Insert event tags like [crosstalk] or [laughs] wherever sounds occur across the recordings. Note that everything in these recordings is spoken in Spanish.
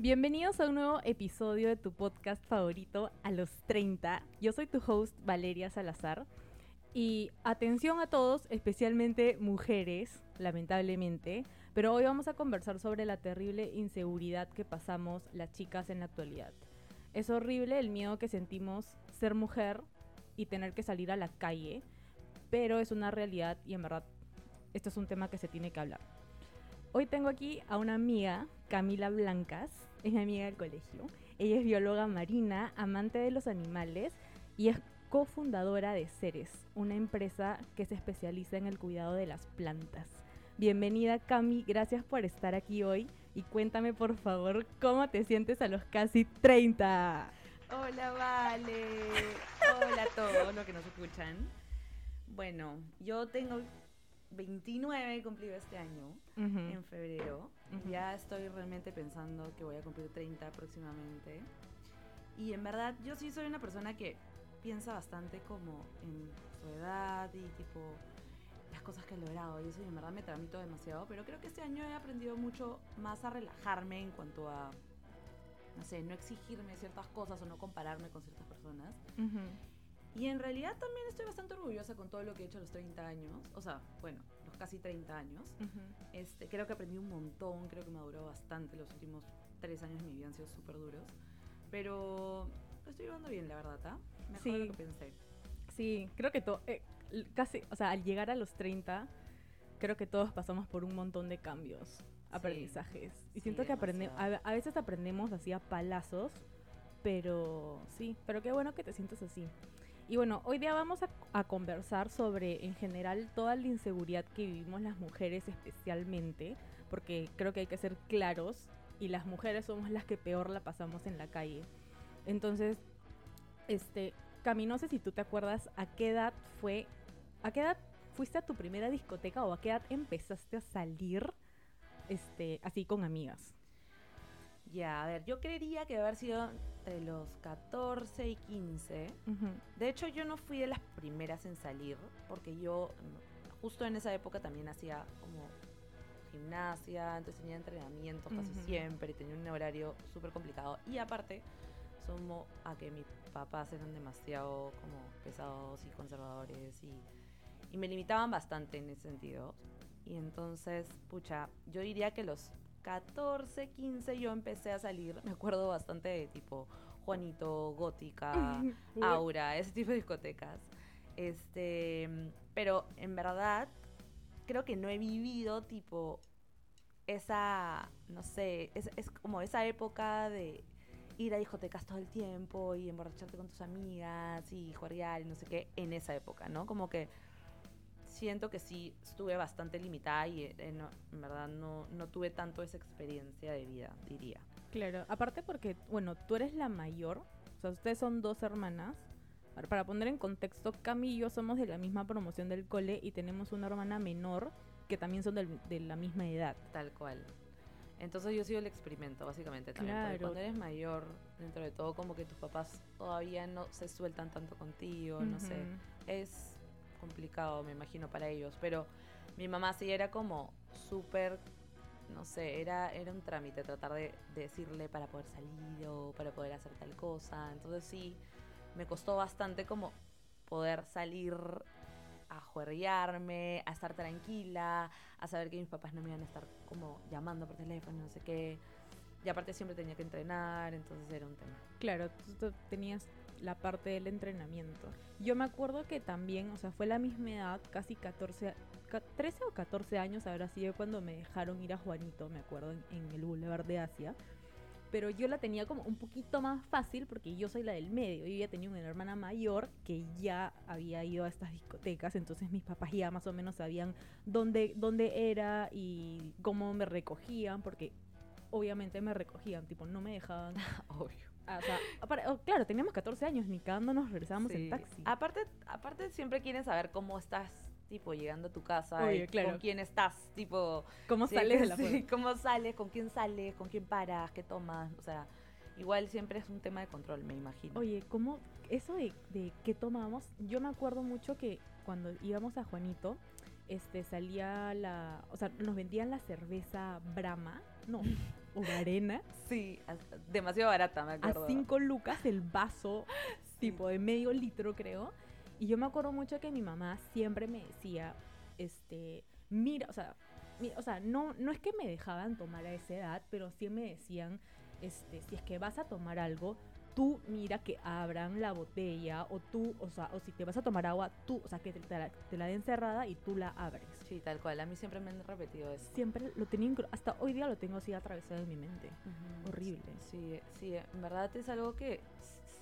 Bienvenidos a un nuevo episodio de tu podcast favorito a los 30. Yo soy tu host Valeria Salazar. Y atención a todos, especialmente mujeres, lamentablemente, pero hoy vamos a conversar sobre la terrible inseguridad que pasamos las chicas en la actualidad. Es horrible el miedo que sentimos ser mujer y tener que salir a la calle, pero es una realidad y en verdad esto es un tema que se tiene que hablar. Hoy tengo aquí a una amiga, Camila Blancas, es mi amiga del colegio. Ella es bióloga marina, amante de los animales y es cofundadora de Ceres, una empresa que se especializa en el cuidado de las plantas. Bienvenida Cami, gracias por estar aquí hoy y cuéntame por favor cómo te sientes a los casi 30. Hola Vale, [laughs] hola a todos los que nos escuchan. Bueno, yo tengo 29 cumplido este año, en febrero. Ya estoy realmente pensando que voy a cumplir 30 próximamente. Y en verdad, yo sí soy una persona que piensa bastante como en su edad y tipo las cosas que he logrado y eso y en verdad me tramito demasiado, pero creo que este año he aprendido mucho más a relajarme en cuanto a, no sé, no exigirme ciertas cosas o no compararme con ciertas personas. Y en realidad también estoy bastante orgullosa con todo lo que he hecho a los 30 años. O sea, bueno, casi 30 años. este, creo que aprendí un montón, creo que me duró bastante. Los últimos tres años de mi vida han sido súper duros. Pero lo estoy llevando bien, la verdad, ¿ah? Mejor sí. de lo que pensé. Sí, creo que todo, eh, casi, o sea, al llegar a los 30, creo que todos pasamos por un montón de cambios, aprendizajes. y siento que aprendemos, a, a, veces aprendemos así a palazos, pero sí, pero qué bueno que te sientes así. Y bueno, hoy día vamos a, conversar sobre en general toda la inseguridad que vivimos las mujeres especialmente, porque creo que hay que ser claros y las mujeres somos las que peor la pasamos en la calle. Entonces, este, Cami, no sé si tú te acuerdas a qué edad fue, a qué edad fuiste a tu primera discoteca o a qué edad empezaste a salir este, así con amigas. Ya, a ver, yo creería que debe haber sido entre los 14 y 15. De hecho, yo no fui de las primeras en salir, porque yo justo en esa época también hacía como gimnasia, entonces tenía entrenamientos casi siempre y tenía un horario súper complicado. Y aparte, sumo a que mis papás eran demasiado como pesados y conservadores y, y me limitaban bastante en ese sentido. Y entonces, pucha, yo diría que los 14, 15 yo empecé a salir, me acuerdo bastante de tipo Juanito, Gótica, [laughs] Aura, ese tipo de discotecas. Este, pero en verdad creo que no he vivido tipo esa, no sé, es, es como esa época de ir a discotecas todo el tiempo y emborracharte con tus amigas y jugar y no sé qué, en esa época, ¿no? Como que siento que sí estuve bastante limitada y eh, en verdad no, no tuve tanto esa experiencia de vida, diría. Claro, aparte porque, bueno, tú eres la mayor, o sea, ustedes son dos hermanas. Para poner en contexto, Cami y yo somos de la misma promoción del cole y tenemos una hermana menor que también son de la misma edad. Tal cual. Entonces yo he sido el experimento, básicamente, también. Claro. cuando eres mayor, dentro de todo, como que tus papás todavía no se sueltan tanto contigo, no sé. Es complicado, me imagino, para ellos. Pero mi mamá sí era como súper, no sé, era, era un trámite tratar de, decirle para poder salir o para poder hacer tal cosa. Entonces sí, me costó bastante como poder salir a juerrearme, a estar tranquila, a saber que mis papás no me iban a estar como llamando por teléfono, no sé qué. Y aparte siempre tenía que entrenar, entonces era un tema. Claro, tú tenías la parte del entrenamiento. Yo me acuerdo que también, o sea, fue la misma edad, casi 14, 13 o 14 años habrá sido cuando me dejaron ir a Juanito, me acuerdo, en, el Boulevard de Asia. Pero yo la tenía como un poquito más fácil porque yo soy la del medio. Yo ya tenía una hermana mayor que ya había ido a estas discotecas, entonces mis papás ya más o menos sabían dónde, dónde era y cómo me recogían, porque obviamente me recogían, tipo, no me dejaban. [laughs] Obvio. Ah, o sea, oh, claro, teníamos 14 años, ni nos regresábamos en taxi. Aparte, aparte siempre quieren saber cómo estás, tipo, llegando a tu casa, y con quién estás, tipo... ¿Cómo sales de la sí, ¿Cómo sales? ¿Con quién sales? ¿Con quién paras? ¿Qué tomas? O sea, igual siempre es un tema de control, me imagino. Oye, ¿cómo? Eso de, de qué tomábamos, yo me acuerdo mucho que cuando íbamos a Juanito, este, salía la... O sea, nos vendían la cerveza Brahma, no... [laughs] o arena. Sí, demasiado barata, me acuerdo. A 5 lucas el vaso, [laughs] tipo de medio litro, creo. Y yo me acuerdo mucho que mi mamá siempre me decía, este, mira, o sea, o sea, no, no es que me dejaban tomar a esa edad, pero sí me decían, este, si es que vas a tomar algo, tú mira que abran la botella o tú, o sea, o si te vas a tomar agua, tú, o sea, que te, la, den cerrada y tú la abres. Sí, tal cual. A mí siempre me han repetido eso. Siempre lo tenía, hasta hoy día lo tengo así atravesado en mi mente. Horrible. Sí, sí, en verdad es algo que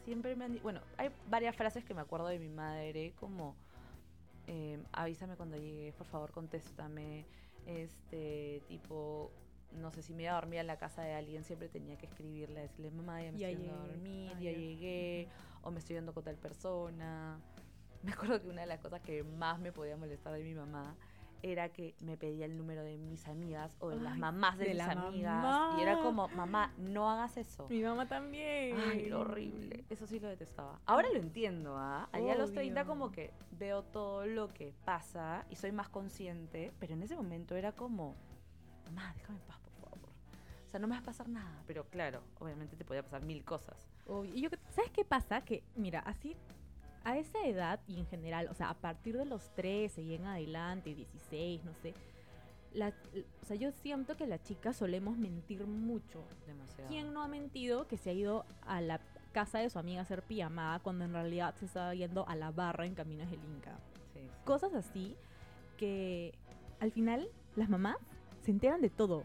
siempre me han Bueno, hay varias frases que me acuerdo de mi madre, como eh, avísame cuando llegues, por favor, contéstame. Este, tipo, no sé si me iba a dormir en la casa de alguien, siempre tenía que escribirle, decirle, mamá, ya me estoy yendo a dormir, ya llegué, o me estoy yendo con tal persona. [laughs] Me acuerdo que una de las cosas que más me podía molestar de mi mamá era que me pedía el número de mis amigas o de las mamás de, mis amigas. Y era como, mamá, no hagas eso. Mi mamá también. Ay, lo horrible. Eso sí lo detestaba. Ahora lo entiendo, ¿ah? Allá a los 30 como que veo todo lo que pasa y soy más consciente, pero en ese momento era como, mamá, déjame en paz, sea, no me va a pasar nada. Pero claro, obviamente te podía pasar mil cosas. Y yo, ¿Sabes qué pasa? Que, mira, así a esa edad y en general, o sea, a partir de los 13 y en adelante, 16, no sé, la, o sea, yo siento que las chicas solemos mentir mucho. Demasiado. ¿Quién no ha mentido que se ha ido a la casa de su amiga a hacer pijamada cuando en realidad se estaba yendo a la barra en Caminos del Inca? Cosas así que al final las mamás se enteran de todo.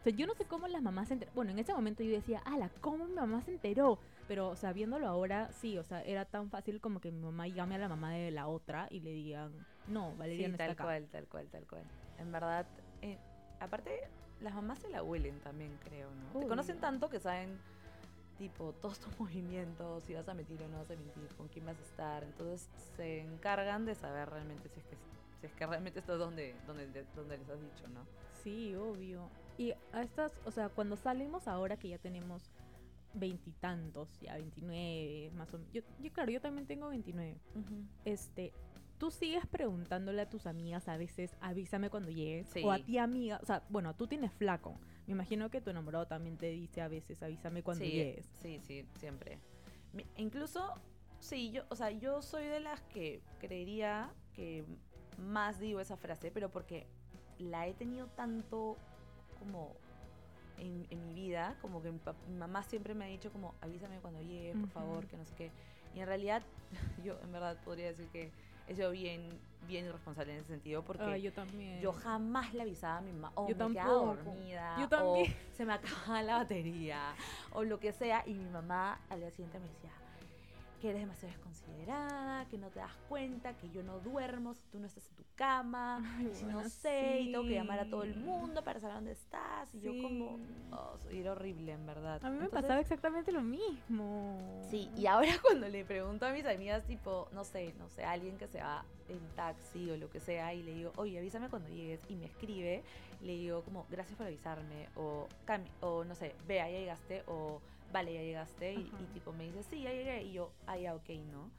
O sea, yo no sé cómo las mamás se enteran. Bueno, en ese momento yo decía, ala, ¿cómo mi mamá se enteró? Pero, o sea, viéndolo ahora, sí, o sea, era tan fácil como que mi mamá llame a la mamá de la otra y le digan, no, Valeria no tal está cual, tal cual, tal cual. En verdad, eh, aparte, las mamás se la huelen también, creo, ¿no? Te conocen tanto que saben, tipo, todos tus [laughs] movimientos, si vas a mentir o no vas a mentir, con quién vas a estar. Entonces, se encargan de saber realmente si es que, si es que realmente esto es donde, donde, donde les has dicho, ¿no? Sí, obvio. Y a estas, o sea, cuando salimos ahora que ya tenemos veintitantos, ya 29, más o menos. Yo, claro, yo también tengo 29. Este, tú sigues preguntándole a tus amigas a veces, avísame cuando llegues. O a ti, amiga, o sea, bueno, tú tienes flaco. Me imagino que tu enamorado también te dice a veces, avísame cuando llegues. Sí, sí, siempre. incluso, sí, yo, o sea, yo soy de las que creería que más digo esa frase, pero porque la he tenido tanto como en, mi vida, como que mi, mamá siempre me ha dicho como avísame cuando llegue, por favor, que no sé qué. Y en realidad [laughs] yo en verdad podría decir que he sido bien, bien irresponsable en ese sentido porque yo, también. yo jamás le avisaba a mi mamá o me quedaba dormida yo también. o se me acababa la batería o lo que sea y mi mamá al día siguiente me decía que eres demasiado desconsiderada, que no te das cuenta, que yo no duermo si tú no estás en tu cama, [laughs] si no sé, y tengo que llamar a todo el mundo para saber dónde estás. Y yo como, oh, era horrible, en verdad. A mí me pasaba exactamente lo mismo. Sí, y ahora [laughs] cuando le pregunto a mis amigas, tipo, no sé, no sé, alguien que se va en taxi o lo que sea, y le digo, oye, avísame cuando llegues, y me escribe, le digo como, gracias por avisarme, o, o no sé, vea, ya llegaste, o vale, ya llegaste. Y, tipo me dice, sí, ya llegué. Y yo, ah, ya, ok, ¿no?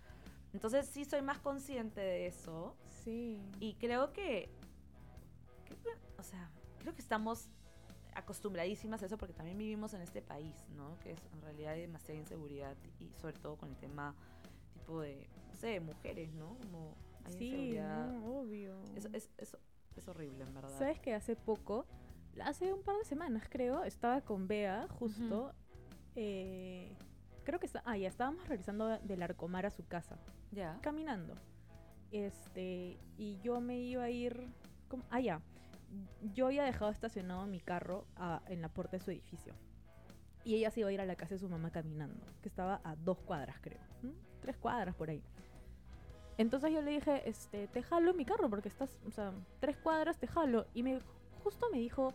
Entonces sí soy más consciente de eso. Sí. Y creo que, o sea, creo que estamos acostumbradísimas a eso porque también vivimos en este país, ¿no? Que es en realidad hay demasiada inseguridad y sobre todo con el tema tipo de, no sé, mujeres, ¿no? Como hay sí, inseguridad. obvio. Es, es, es, es, horrible, en verdad. ¿Sabes que hace poco, hace un par de semanas creo, estaba con Bea justo eh, creo que está, ah, ya estábamos regresando del Arcomar a su casa. Ya. Caminando. Este, y yo me iba a ir, como, ah, ya. Yo había dejado estacionado mi carro en la puerta de su edificio. Y ella se iba a ir a la casa de su mamá caminando, que estaba a dos cuadras, creo. Tres cuadras por ahí. Entonces yo le dije, este, te jalo mi carro porque estás, o sea, tres cuadras te jalo. Y me, justo me dijo,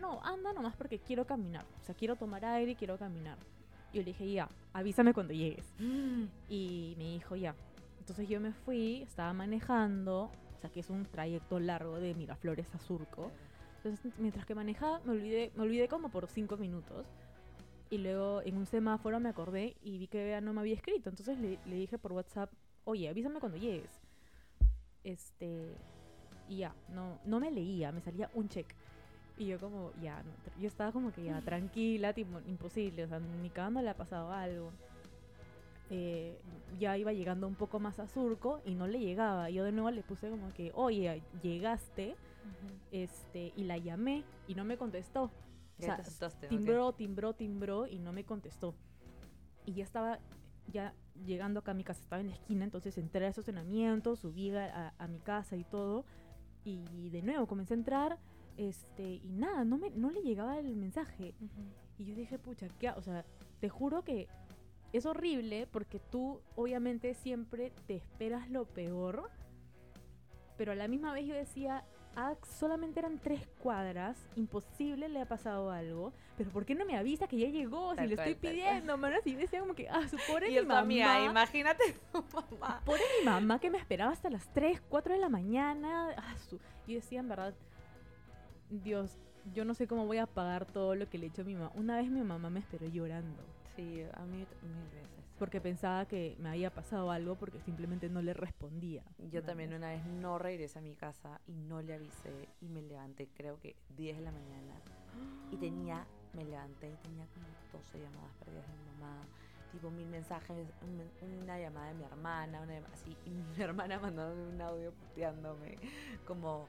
no, anda nomás porque quiero caminar. O sea, quiero tomar aire y quiero caminar. Y yo le dije, ya, avísame cuando llegues. Y me dijo, ya. Entonces yo me fui, estaba manejando, o sea, que es un trayecto largo de Miraflores a Surco. Entonces, mientras que manejaba, me olvidé, me olvidé como por cinco minutos. Y luego en un semáforo me acordé y vi que Bea no me había escrito. Entonces le, le dije por WhatsApp, oye, avísame cuando llegues. Este, y ya, no, no me leía, me salía un check. Y yo como, ya, no, yo estaba como que ya [laughs] tranquila, tipo, imposible, o sea, ni cagando le ha pasado algo. Eh, ya iba llegando un poco más a Surco y no le llegaba. Yo de nuevo le puse como que, oye, llegaste, este, y la llamé y no me contestó. O sea, te asustaste, ¿ok? timbró, timbró, timbró y no me contestó. Y ya estaba ya llegando acá a mi casa, estaba en la esquina, entonces entré a estacionamiento, subí a, a- a mi casa y todo. Y de nuevo comencé a entrar este y nada, no, me, no le llegaba el mensaje. Y yo dije, pucha, ¿qué? ha-?" O sea, te juro que es horrible porque tú obviamente siempre te esperas lo peor, pero a la misma vez yo decía, ah, solamente eran tres cuadras, imposible le ha pasado algo, pero ¿por qué no me avisa que ya llegó? Si Tal le cual, estoy pidiendo, manos, y yo decía como que, ah, su pobre Y mi yo mamá. imagínate [laughs] tu mamá. Pobre mi mamá que me esperaba hasta las 3, 4 de la mañana. Ah, su- Y decía, en verdad, Dios, yo no sé cómo voy a pagar todo lo que le he hecho a mi mamá. Una vez mi mamá me esperó llorando Sí, a mí mil veces. porque pensaba que me había pasado algo porque simplemente no le respondía. Yo también ¿no? una vez no regresé a mi casa y no le avisé y me levanté creo que 10 de la mañana y [gasps] tenía, me levanté y tenía como 12 llamadas perdidas de mi mamá, tipo mil mensajes, un men- una llamada de mi hermana, una así, y mi [laughs] hermana mandándome un audio puteándome como,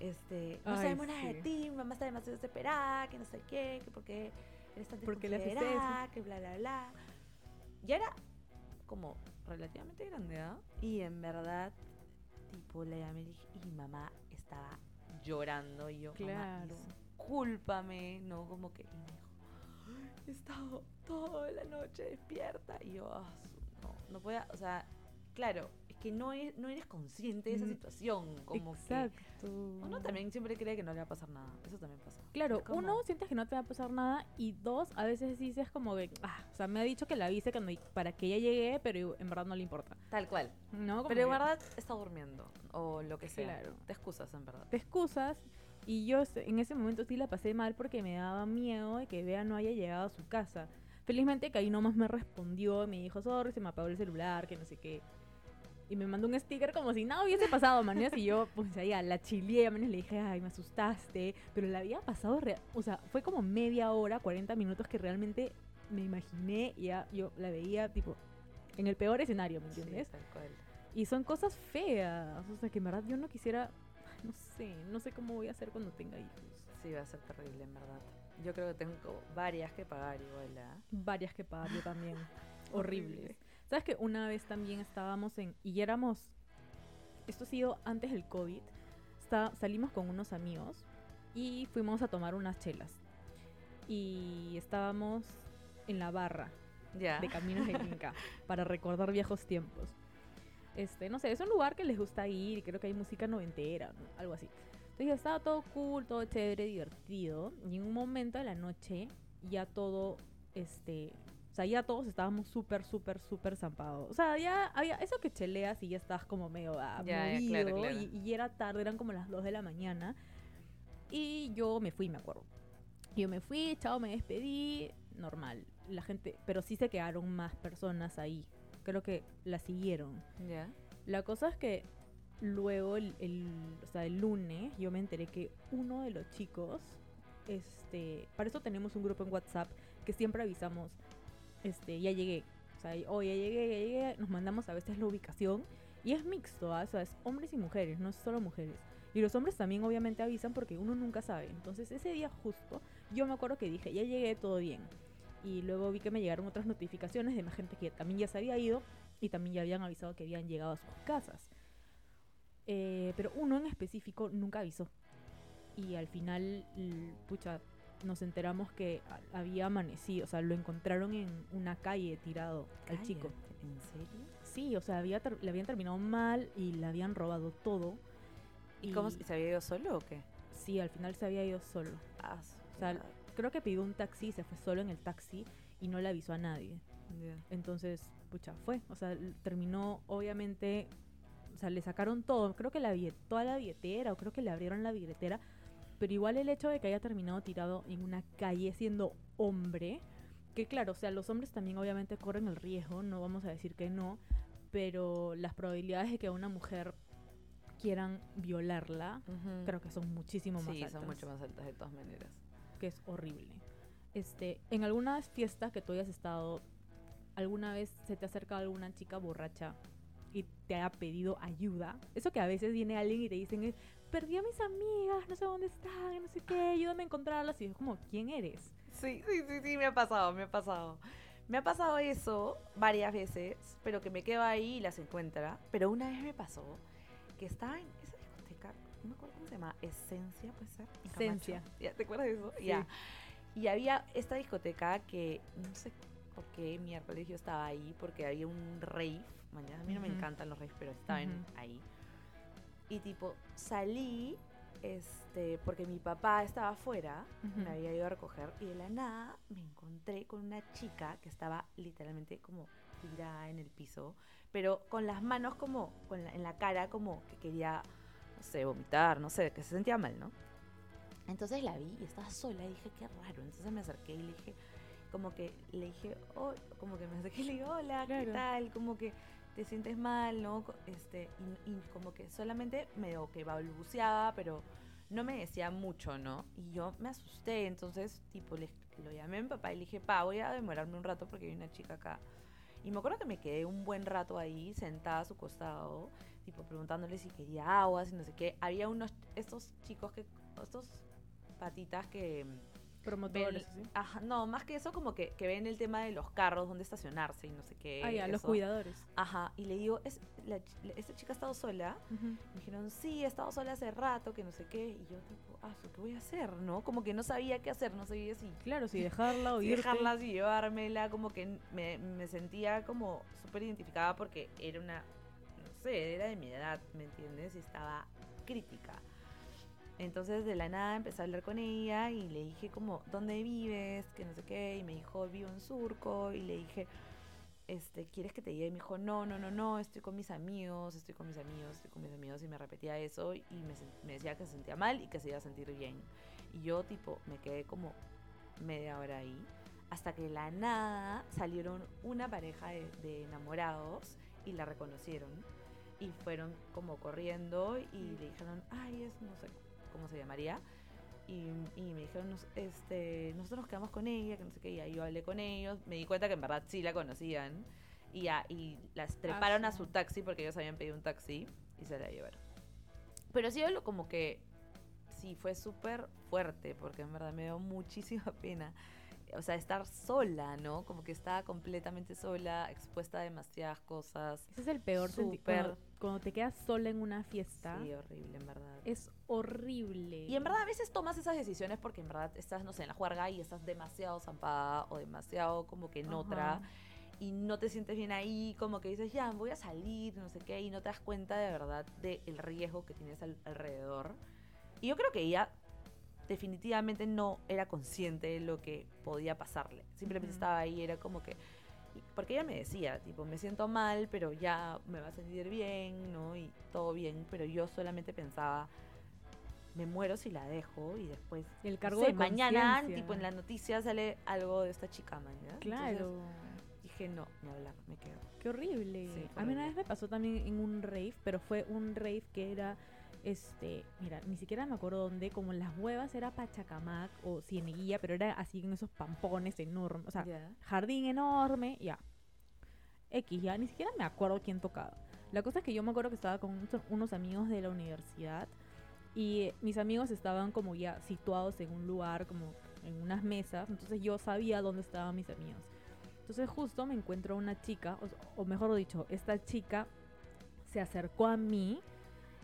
este, no Ay, sabemos nada de ti, mi mamá está demasiado desesperada, que no sé qué, que porque eres tan ¿Por qué le haces eso? que bla, bla, bla. Ya era como relativamente grande, ¿ah? Y en verdad, tipo, la llamé y dije, y mi mamá estaba llorando y yo, Claro. claro. discúlpame, ¿no? Como que, y me dijo, he estado toda la noche despierta. Y yo, "Ah, no, no podía, o sea, claro, que no, es, no eres consciente de esa Mm, situación, como Exacto. que uno también siempre cree que no le va a pasar nada, eso también pasa. Claro, uno, sientes que no te va a pasar nada y dos, a veces dices como que, ah, o sea, me ha dicho que la avise cuando, para que ella llegue, pero en verdad no le importa. Tal cual. ¿No? Como Pero en que verdad está durmiendo o lo que sea. Claro. Te excusas en verdad. te excusas y yo en ese momento sí la pasé mal porque me daba miedo de que Bea no haya llegado a su casa. Felizmente que ahí nomás me respondió, me dijo, sorry, se me apagó el celular, que no sé qué. Y me mandó un sticker como si nada hubiese pasado, manías. Y yo, pues allá, la chileé, manías, le dije, ay, me asustaste. Pero la había pasado, rea- o sea, fue como media hora, 40 minutos que realmente me imaginé y ya yo la veía, tipo, en el peor escenario, ¿me entiendes? Sí, tal cual. Y son cosas feas. O sea, que en verdad yo no quisiera. No sé, no sé cómo voy a hacer cuando tenga hijos. Sí, va a ser terrible, en verdad. Yo creo que tengo varias que pagar igual, ¿ah? Varias que pagar yo también. [laughs] Horrible. Horribles. ¿Sabes que una vez también estábamos en. Y éramos. Esto ha sido antes del COVID. Está, salimos con unos amigos y fuimos a tomar unas chelas. Y estábamos en la barra. Ya. de Caminos de Inca [laughs] para recordar viejos tiempos. Este, no sé, es un lugar que les gusta ir y creo que hay música noventera, ¿no? algo así. Entonces ya estaba todo cool, todo chévere, divertido. Y en un momento de la noche ya todo, este, o sea, ya todos estábamos súper, súper, súper zampados. O sea, ya había eso que cheleas y ya estás como medio ah, Ya, ya, movido claro, claro. Y, y era tarde, eran como las 2 de la mañana. Y yo me fui, me acuerdo. Yo me fui, chao, me despedí, normal. La gente, pero sí se quedaron más personas ahí. Creo que la siguieron. Ya. La cosa es que luego, el, el- o sea, el lunes, yo me enteré que uno de los chicos, este, para eso tenemos un grupo en WhatsApp que siempre avisamos, este, ya llegué. O sea, oh, ya llegué, ya llegué. Nos mandamos a veces la ubicación. Y es mixto, ¿ah? o sea, es hombres y mujeres, no es solo mujeres. Y los hombres también obviamente avisan porque uno nunca sabe. Entonces ese día justo, yo me acuerdo que dije, ya llegué, todo bien. Y luego vi que me llegaron otras notificaciones de más gente que también ya se había ido y también ya habían avisado que habían llegado a sus casas. Eh, pero uno en específico nunca avisó. Y al final, pucha, nos enteramos que había amanecido, o sea, lo encontraron en una calle tirado al chico. ¿En serio? Sí, o sea, había le habían terminado mal y le habían robado todo. ¿Y cómo se había ido solo o qué? Sí, al final se había ido solo. Ah, O sea, creo que pidió un taxi, se fue solo en el taxi y no le avisó a nadie. Ya. Entonces, pucha, fue. O sea, terminó, obviamente, o sea, le sacaron todo. Creo que la toda la billetera, o creo que le abrieron la billetera. Pero igual el hecho de que haya terminado tirado en una calle siendo hombre, que claro, o sea, los hombres también obviamente corren el riesgo, no vamos a decir que no, pero las probabilidades de que una mujer quieran violarla, creo que son muchísimo más sí, altas. son mucho más altas de todas maneras. Que es horrible. Este, en algunas fiestas que tú hayas estado, ¿alguna vez se te acerca alguna chica borracha y te ha pedido ayuda? Eso que a veces viene alguien y te dicen es, perdí a mis amigas, no sé dónde están, no sé qué, ayúdame a encontrarlas. Y es como, ¿quién eres? Sí, sí, sí, sí, me ha pasado, me ha pasado. Me ha pasado eso varias veces, pero que me quedo ahí y las encuentra. Pero una vez me pasó que estaba en esa discoteca, no me acuerdo cómo se llama, Esencia, puede ser. Esencia. ¿Ya ¿Te acuerdas de eso? Sí. Ya. Y había esta discoteca que no sé por qué miércoles yo estaba ahí, porque había un rave. Mañana a mí no me Ujú. encantan los raves, pero estaba en- Ujú. ahí. Y tipo, salí este, porque mi papá estaba afuera, me había ido a recoger, y de la nada me encontré con una chica que estaba literalmente como tirada en el piso, pero con las manos como con la- en la cara, como que quería, no sé, vomitar, no sé, que se sentía mal, ¿no? Entonces la vi y estaba sola y dije, qué raro. Entonces me acerqué y le dije, como que le dije, oh, como que me acerqué y le dije, hola, ¿qué tal? Como que te sientes mal, ¿no? Este, y, como que solamente medio que balbuceaba, pero no me decía mucho, ¿no? Y yo me asusté, entonces, tipo, le, lo llamé a mi papá y le dije, pa, voy a demorarme un rato porque hay una chica acá. Y me acuerdo que me quedé un buen rato ahí, sentada a su costado, tipo, preguntándole si quería agua, si no sé qué. Había unos, estos chicos que, estos patitas que... Promotores. ven- ¿sí? ajá, no, más que eso, como que, que ven el tema de los carros, dónde estacionarse y no sé qué. Ah, ya, los cuidadores. Ajá, y le digo, ¿Es, la ¿esta chica ha estado sola? Me dijeron, sí, he estado sola hace rato, que no sé qué. Y yo, tipo, ah, ¿qué voy a hacer? ¿No? Como que no sabía qué hacer, no sabía si Claro, si dejarla o [laughs] si irte. dejarla, si llevármela, como que me, me sentía como súper identificada porque era una, no sé, era de mi edad, ¿me entiendes? Y estaba crítica. Entonces de la nada empecé a hablar con ella y le dije como, ¿dónde vives? Que no sé qué. Y me dijo, vivo en Surco. Y le dije, este, ¿quieres que te lleve? Y me dijo, no, no, no, no, estoy con mis amigos, estoy con mis amigos, estoy con mis amigos. Y me repetía eso y me, me decía que se sentía mal y que se iba a sentir bien. Y yo tipo me quedé como media hora ahí. Hasta que de la nada salieron una pareja de, de enamorados y la reconocieron. Y fueron como corriendo y le dijeron, ay, es, no sé cómo se llamaría. Y, y me dijeron, "Nos- este, nosotros nos quedamos con ella, que no sé qué. Y ahí yo hablé con ellos. Me di cuenta que en verdad sí la conocían. Y, ya, y las treparon a su. taxi porque ellos habían pedido un taxi y se la llevaron. Pero sí, lo como que sí fue súper fuerte porque en verdad me dio muchísima [laughs] pena. O sea, estar sola, ¿no? Como que estaba completamente sola, expuesta a demasiadas cosas. Ese es el peor Súper. Cuando, te quedas sola en una fiesta, Sí, horrible, en verdad. es horrible. Y en verdad a veces tomas esas decisiones porque en verdad estás, no sé, en la juerga y estás demasiado zampada o demasiado como que en Ajá. otra y no te sientes bien ahí, como que dices, ya, voy a salir, no sé qué, y no te das cuenta de verdad del riesgo que tienes al- alrededor. Y yo creo que ella definitivamente no era consciente de lo que podía pasarle. Simplemente estaba ahí, era como que... Porque ella me decía, tipo, me siento mal, pero ya me va a sentir bien, ¿no? Y todo bien, pero yo solamente pensaba, me muero si la dejo y después el no cargo sé, de mañana, tipo en la noticia sale algo de esta chica, mañana. Claro. dije, no, ni hablar, me quedo. Qué horrible. Sí, a mí una vez me pasó también en un rave, pero fue un rave que era, este, mira, ni siquiera me acuerdo dónde, como en las huevas era Pachacamac o Cieneguilla, pero era así en esos pampones enormes, o sea, Ya. jardín enorme, ya. X, ya, ni siquiera me acuerdo quién tocaba. La cosa es que yo me acuerdo que estaba con unos- amigos de la universidad y mis amigos estaban como ya situados en un lugar, como en unas mesas, entonces yo sabía dónde estaban mis amigos. Entonces justo me encuentro una chica, o, o mejor dicho, esta chica se acercó a mí,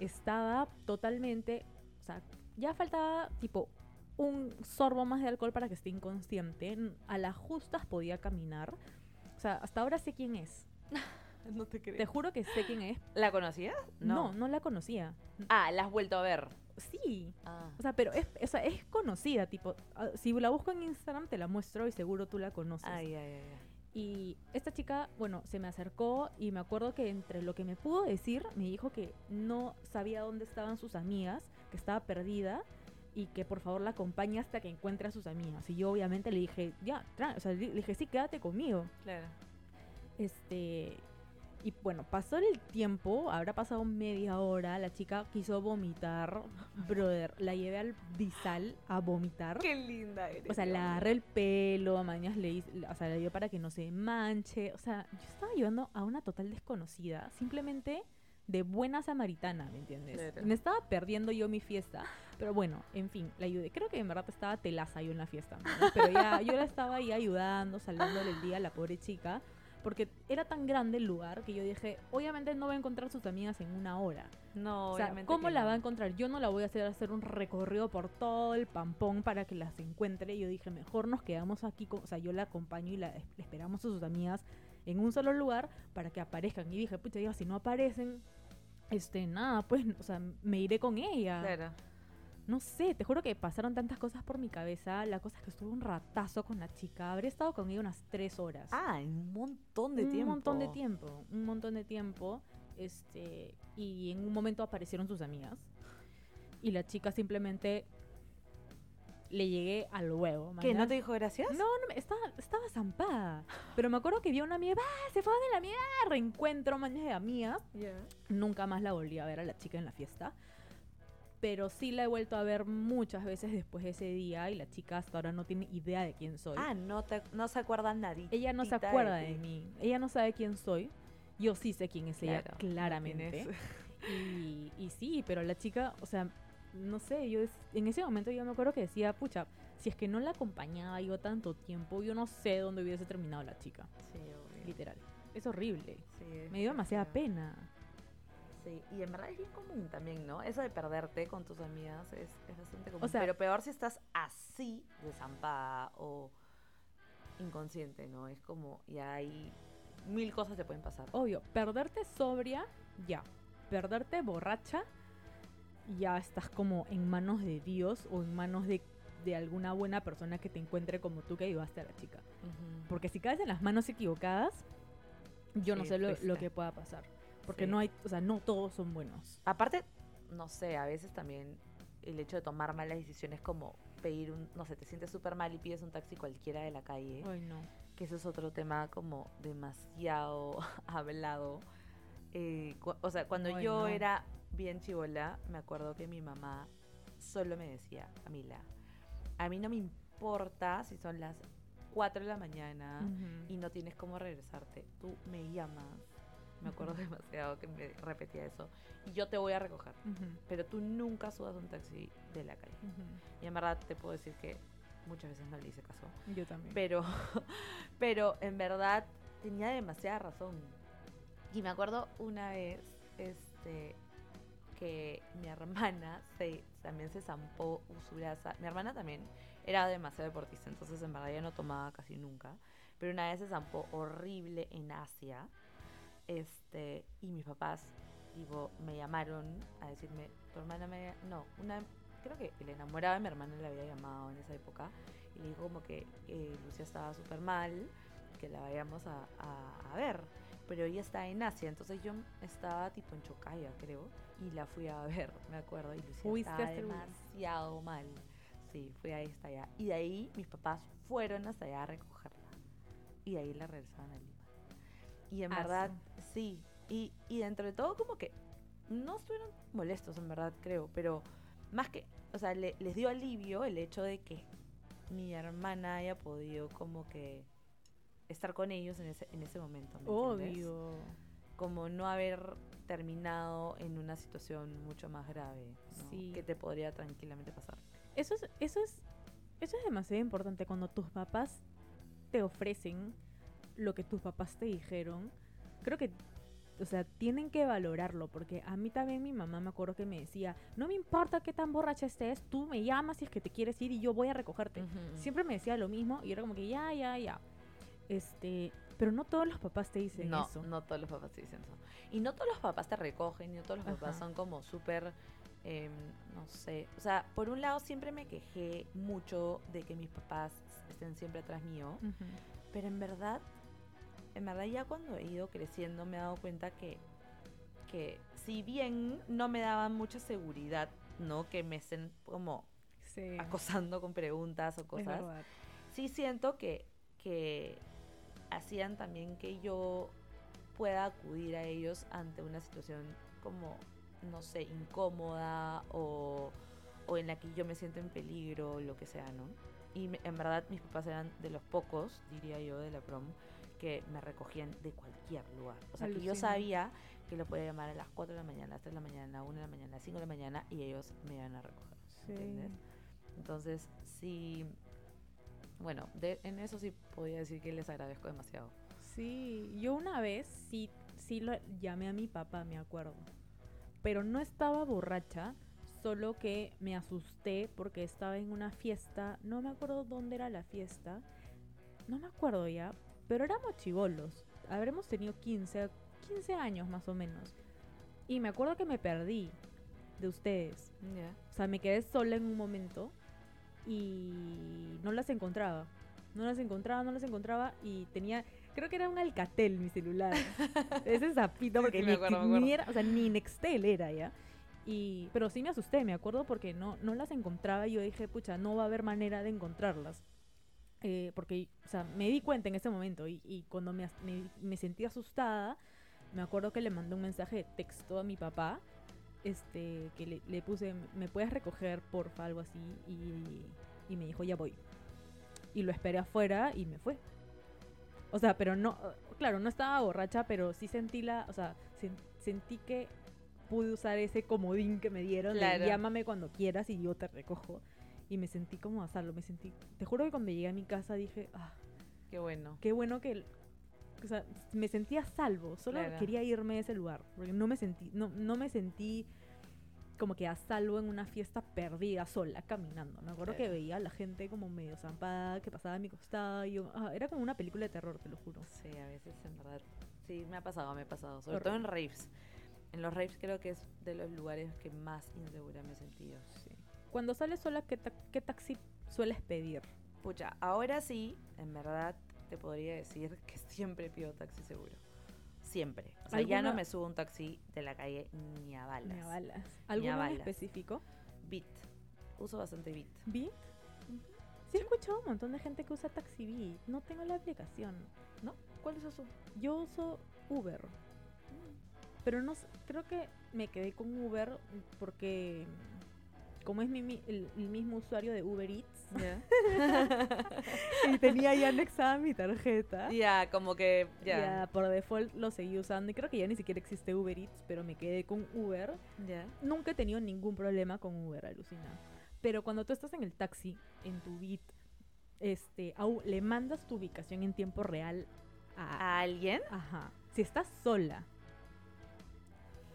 estaba totalmente, o sea, ya faltaba tipo un sorbo más de alcohol para que esté inconsciente, a las justas podía caminar, o sea, hasta ahora sé quién es, [laughs] No te creo. te juro que sé quién es, ¿La conocías? no, no la conocía, Ah, la has vuelto a ver. sí, Ah. o sea, pero es, o sea, es conocida, tipo, ah, si la busco en Instagram te la muestro y seguro tú la conoces. Ay, ay, ay. ay. Y esta chica, bueno, se me acercó y me acuerdo que entre lo que me pudo decir, me dijo que no sabía dónde estaban sus amigas, que estaba perdida y que por favor la acompañe hasta que encuentre a sus amigas. Y yo obviamente le dije, ya, o sea, le dije, sí, quédate conmigo. Claro. Este, Y bueno, pasó el tiempo, habrá pasado media hora, la chica quiso vomitar, [laughs] brother, la llevé al bisal a vomitar. Qué linda eres. O sea, la agarré el pelo, a mañas le hice, o sea, le dio para que no se manche. O sea, yo estaba llevando a una total desconocida, simplemente de buena samaritana, ¿me entiendes? Claro. Me estaba perdiendo yo mi fiesta, pero bueno, en fin, la ayudé. Creo que en verdad estaba telaza yo en la fiesta, ¿no? pero ya yo la estaba ahí ayudando, salvándole el día a la pobre chica, porque era tan grande el lugar que yo dije, obviamente no va a encontrar sus amigas en una hora. no, O sea, obviamente ¿cómo que la no. va a encontrar? Yo no la voy a hacer hacer un recorrido por todo el pampón para que las encuentre. Yo dije, mejor nos quedamos aquí, con- o sea, yo la acompaño y la es- esperamos a sus amigas en un solo lugar para que aparezcan. Y dije, pucha, ya, si no aparecen, este, nada, pues, o sea, me iré con ella. Claro. No sé, te juro que pasaron tantas cosas por mi cabeza. La cosa es que estuve un ratazo con la chica. Habría estado con ella unas tres horas Ah, un montón de un tiempo. montón de tiempo, un montón de tiempo. Este, y en un momento aparecieron sus amigas. Y la chica simplemente le llegué al huevo. ¿Qué? ¿No te dijo gracias? No, no, estaba, estaba zampada. Pero me acuerdo que vio una amiga, ¡ah! Se fue de la amiga, reencuentro, mañas de amigas. Ya. Nunca más la volví a ver a la chica en la fiesta. Pero sí la he vuelto a ver muchas veces después de ese día y la chica hasta ahora no tiene idea de quién soy. Ah, no, te, no se acuerda nadie. Ella no se acuerda de mí. Ella no sabe quién soy. Yo sí sé quién es ella, claramente. Y, y sí, pero la chica, o sea, no sé, yo en ese momento yo me acuerdo que decía, pucha, si es que no la acompañaba yo tanto tiempo, yo no sé dónde hubiese terminado la chica. Sí, obvio. Literal. Es horrible. Sí, es Me dio demasiada feo. pena. Sí, y en verdad es bien común también, ¿no? Eso de perderte con tus amigas es, es bastante común. O sea- Pero peor si estás así desampada o inconsciente, ¿no? Es como, ya hay mil cosas te pueden pasar. Obvio, perderte sobria, ya. Perderte borracha, ya estás como en manos de Dios o en manos de, de alguna buena persona que te encuentre como tú que ayudaste a la chica. Porque si caes en las manos equivocadas, yo no Sí, sé lo, lo que pueda pasar. Porque Sí. no hay, o sea, no todos son buenos. Aparte, no sé, a veces también el hecho de tomar malas decisiones como pedir un, no sé, te sientes súper mal y pides un taxi cualquiera de la calle, Ay, no. que eso es otro tema como demasiado [laughs] hablado. Eh, o sea, cuando Ay, yo no. era bien chivola, me acuerdo que mi mamá solo me decía, Camila, a mí no me importa si son las 4 de la mañana y no tienes cómo regresarte, tú me llamas. Me acuerdo [laughs] demasiado que me repetía eso. Y yo te voy a recoger. Ujú, Pero tú nunca subas un taxi de la calle. ujú. Y en verdad te puedo decir que muchas veces no le hice caso. Yo también. Pero, [laughs] pero en verdad tenía demasiada razón. Y me acuerdo una vez este, que mi hermana se, también se zampó usuraza. Mi hermana también era demasiado deportista, entonces en verdad ya no tomaba casi nunca. Pero una vez se zampó horrible en Asia. Este, y mis papás, digo, me llamaron a decirme, tu hermana me... No, una... Creo que el enamorado de mi hermana le había llamado en esa época y le dijo como que eh, Lucia estaba súper mal, que la vayamos a, a- a ver. Pero ella está en Asia, entonces yo estaba tipo en Chocaya, creo, y la fui a [laughs] ver, me acuerdo, y Fuiste estaba demasiado mal. Sí, fui ahí hasta allá. Y de ahí mis papás fueron hasta allá a recogerla. Y de ahí la regresaron a Lima. Y en Ah, verdad, sí. Y, y dentro de todo como que no estuvieron molestos, en verdad, creo, pero más que, o sea, le- les dio alivio el hecho de que mi hermana haya podido como que estar con ellos en ese, en ese momento. ¿me entiendes? Obvio. Como no haber terminado en una situación mucho más grave, ¿no? Sí. que te podría tranquilamente pasar. Eso es, eso es, eso es demasiado importante cuando tus papás te ofrecen lo que tus papás te dijeron. Creo que, o sea, tienen que valorarlo, porque a mí también mi mamá me acuerdo que me decía, no me importa qué tan borracha estés, tú me llamas si es que te quieres ir y yo voy a recogerte. Siempre me decía lo mismo y era como que ya, ya, ya. Este, pero no todos los papás te dicen no, eso. no todos los papás te dicen eso. Y no todos los papás te recogen, no todos los papás Ajá. son como súper, em, no sé. O sea, por un lado siempre me quejé mucho de que mis papás estén siempre atrás mío, Ujú. pero en verdad, en verdad ya cuando he ido creciendo me he dado cuenta que, que si bien no me daban mucha seguridad, ¿no? Que me estén como Sí, acosando con preguntas o cosas sí siento que, que hacían también que yo pueda acudir a ellos ante una situación como, no sé, incómoda o, o en la que yo me siento en peligro, lo que sea, ¿no? Y en verdad mis papás eran de los pocos, diría yo, de la prom, que me recogían de cualquier lugar. O sea, que yo sabía que lo podía llamar a las 4 de la mañana, a las 3 de la mañana, a la 1 de la mañana, a las 5 de la mañana y ellos me iban a recoger. ¿Entiendes? Entonces, sí. Bueno, en eso sí podía decir que les agradezco demasiado. Sí, yo una vez sí, sí lo llamé a mi papá, me acuerdo. Pero no estaba borracha, solo que me asusté porque estaba en una fiesta, no me acuerdo dónde era la fiesta, no me acuerdo ya, pero éramos chivolos. Habremos tenido 15, 15 años más o menos. Y me acuerdo que me perdí de ustedes. O sea, me quedé sola en un momento y no las encontraba. No las encontraba, no las encontraba y tenía, creo que era un Alcatel mi celular. [laughs] Ese zapito porque ni, era, o sea, ni Nextel era ya. Y, pero sí me asusté, me acuerdo porque no, no las encontraba y yo dije, pucha, no va a haber manera de encontrarlas. Eh, porque, o sea, me di cuenta en ese momento y, y cuando me, me, sentí asustada, me acuerdo que le mandé un mensaje de texto a mi papá, este, que le, le puse, ¿me puedes recoger, porfa, algo así? Y, y, me dijo, ya voy. Y lo esperé afuera y me fue. O sea, pero no, claro, no estaba borracha, pero sí sentí la, o sea, sentí que pude usar ese comodín que me dieron llámame cuando quieras y yo te recojo y me sentí como a salvo, me sentí, te juro que cuando llegué a mi casa dije, ah, qué bueno. Qué bueno que, o sea, me sentía salvo, solo quería irme de ese lugar, porque no me sentí, no, no me sentí como que a salvo en una fiesta perdida, sola, caminando. Me acuerdo que veía a la gente como medio zampada, que pasaba a mi costado. Y yo, ah, era como una película de terror, te lo juro. Sí, a veces en verdad. Sí, me ha pasado, me ha pasado. Sobre todo en raves. En los raves creo que es de los lugares que más insegura me he sentido. Sí. Cuando sales sola, ¿qué, ¿qué taxi sueles pedir? Pucha, ahora sí, en verdad te podría decir que [laughs] siempre pido taxi seguro. Siempre. O sea, ya no me subo un taxi de la calle ni a balas. Ni a balas. ¿Alguno específico? Bit. Uso bastante Bit. ¿Bit? Sí, he escuchado un montón de gente que usa Taxi Bit. No tengo la aplicación. ¿No? ¿Cuál usas tú? Yo uso Uber. Pero no creo que me quedé con Uber porque como es mi, el, mismo usuario de Uber Eats, [laughs] y tenía ya anexada mi tarjeta. Ya, como que ya. por default lo seguí usando y creo que ya ni siquiera existe Uber Eats, pero me quedé con Uber. Nunca he tenido ningún problema con Uber, alucinado. Pero cuando tú estás en el taxi, en tu Bit, este, le mandas tu ubicación en tiempo real a, alguien. Ajá. Si estás sola.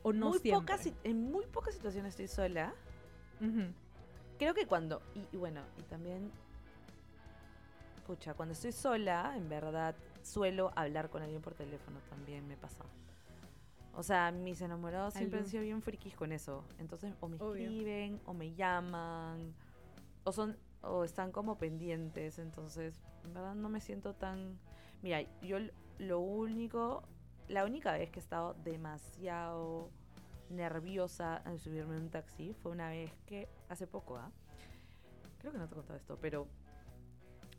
O no muy Pocas, en muy pocas situaciones estoy sola. Creo que cuando, y, bueno, y también, pucha, cuando estoy sola, en verdad, suelo hablar con alguien por teléfono también, me pasa. O sea, mis enamorados siempre han sido bien frikis con eso. Entonces, o me escriben, o me llaman, o son, o están como pendientes. Entonces, en verdad no me siento tan. Mira, yo lo único, la única vez que he estado demasiado nerviosa al subirme en un taxi fue una vez que, hace poco, ¿ah? Creo que no te he contado esto, pero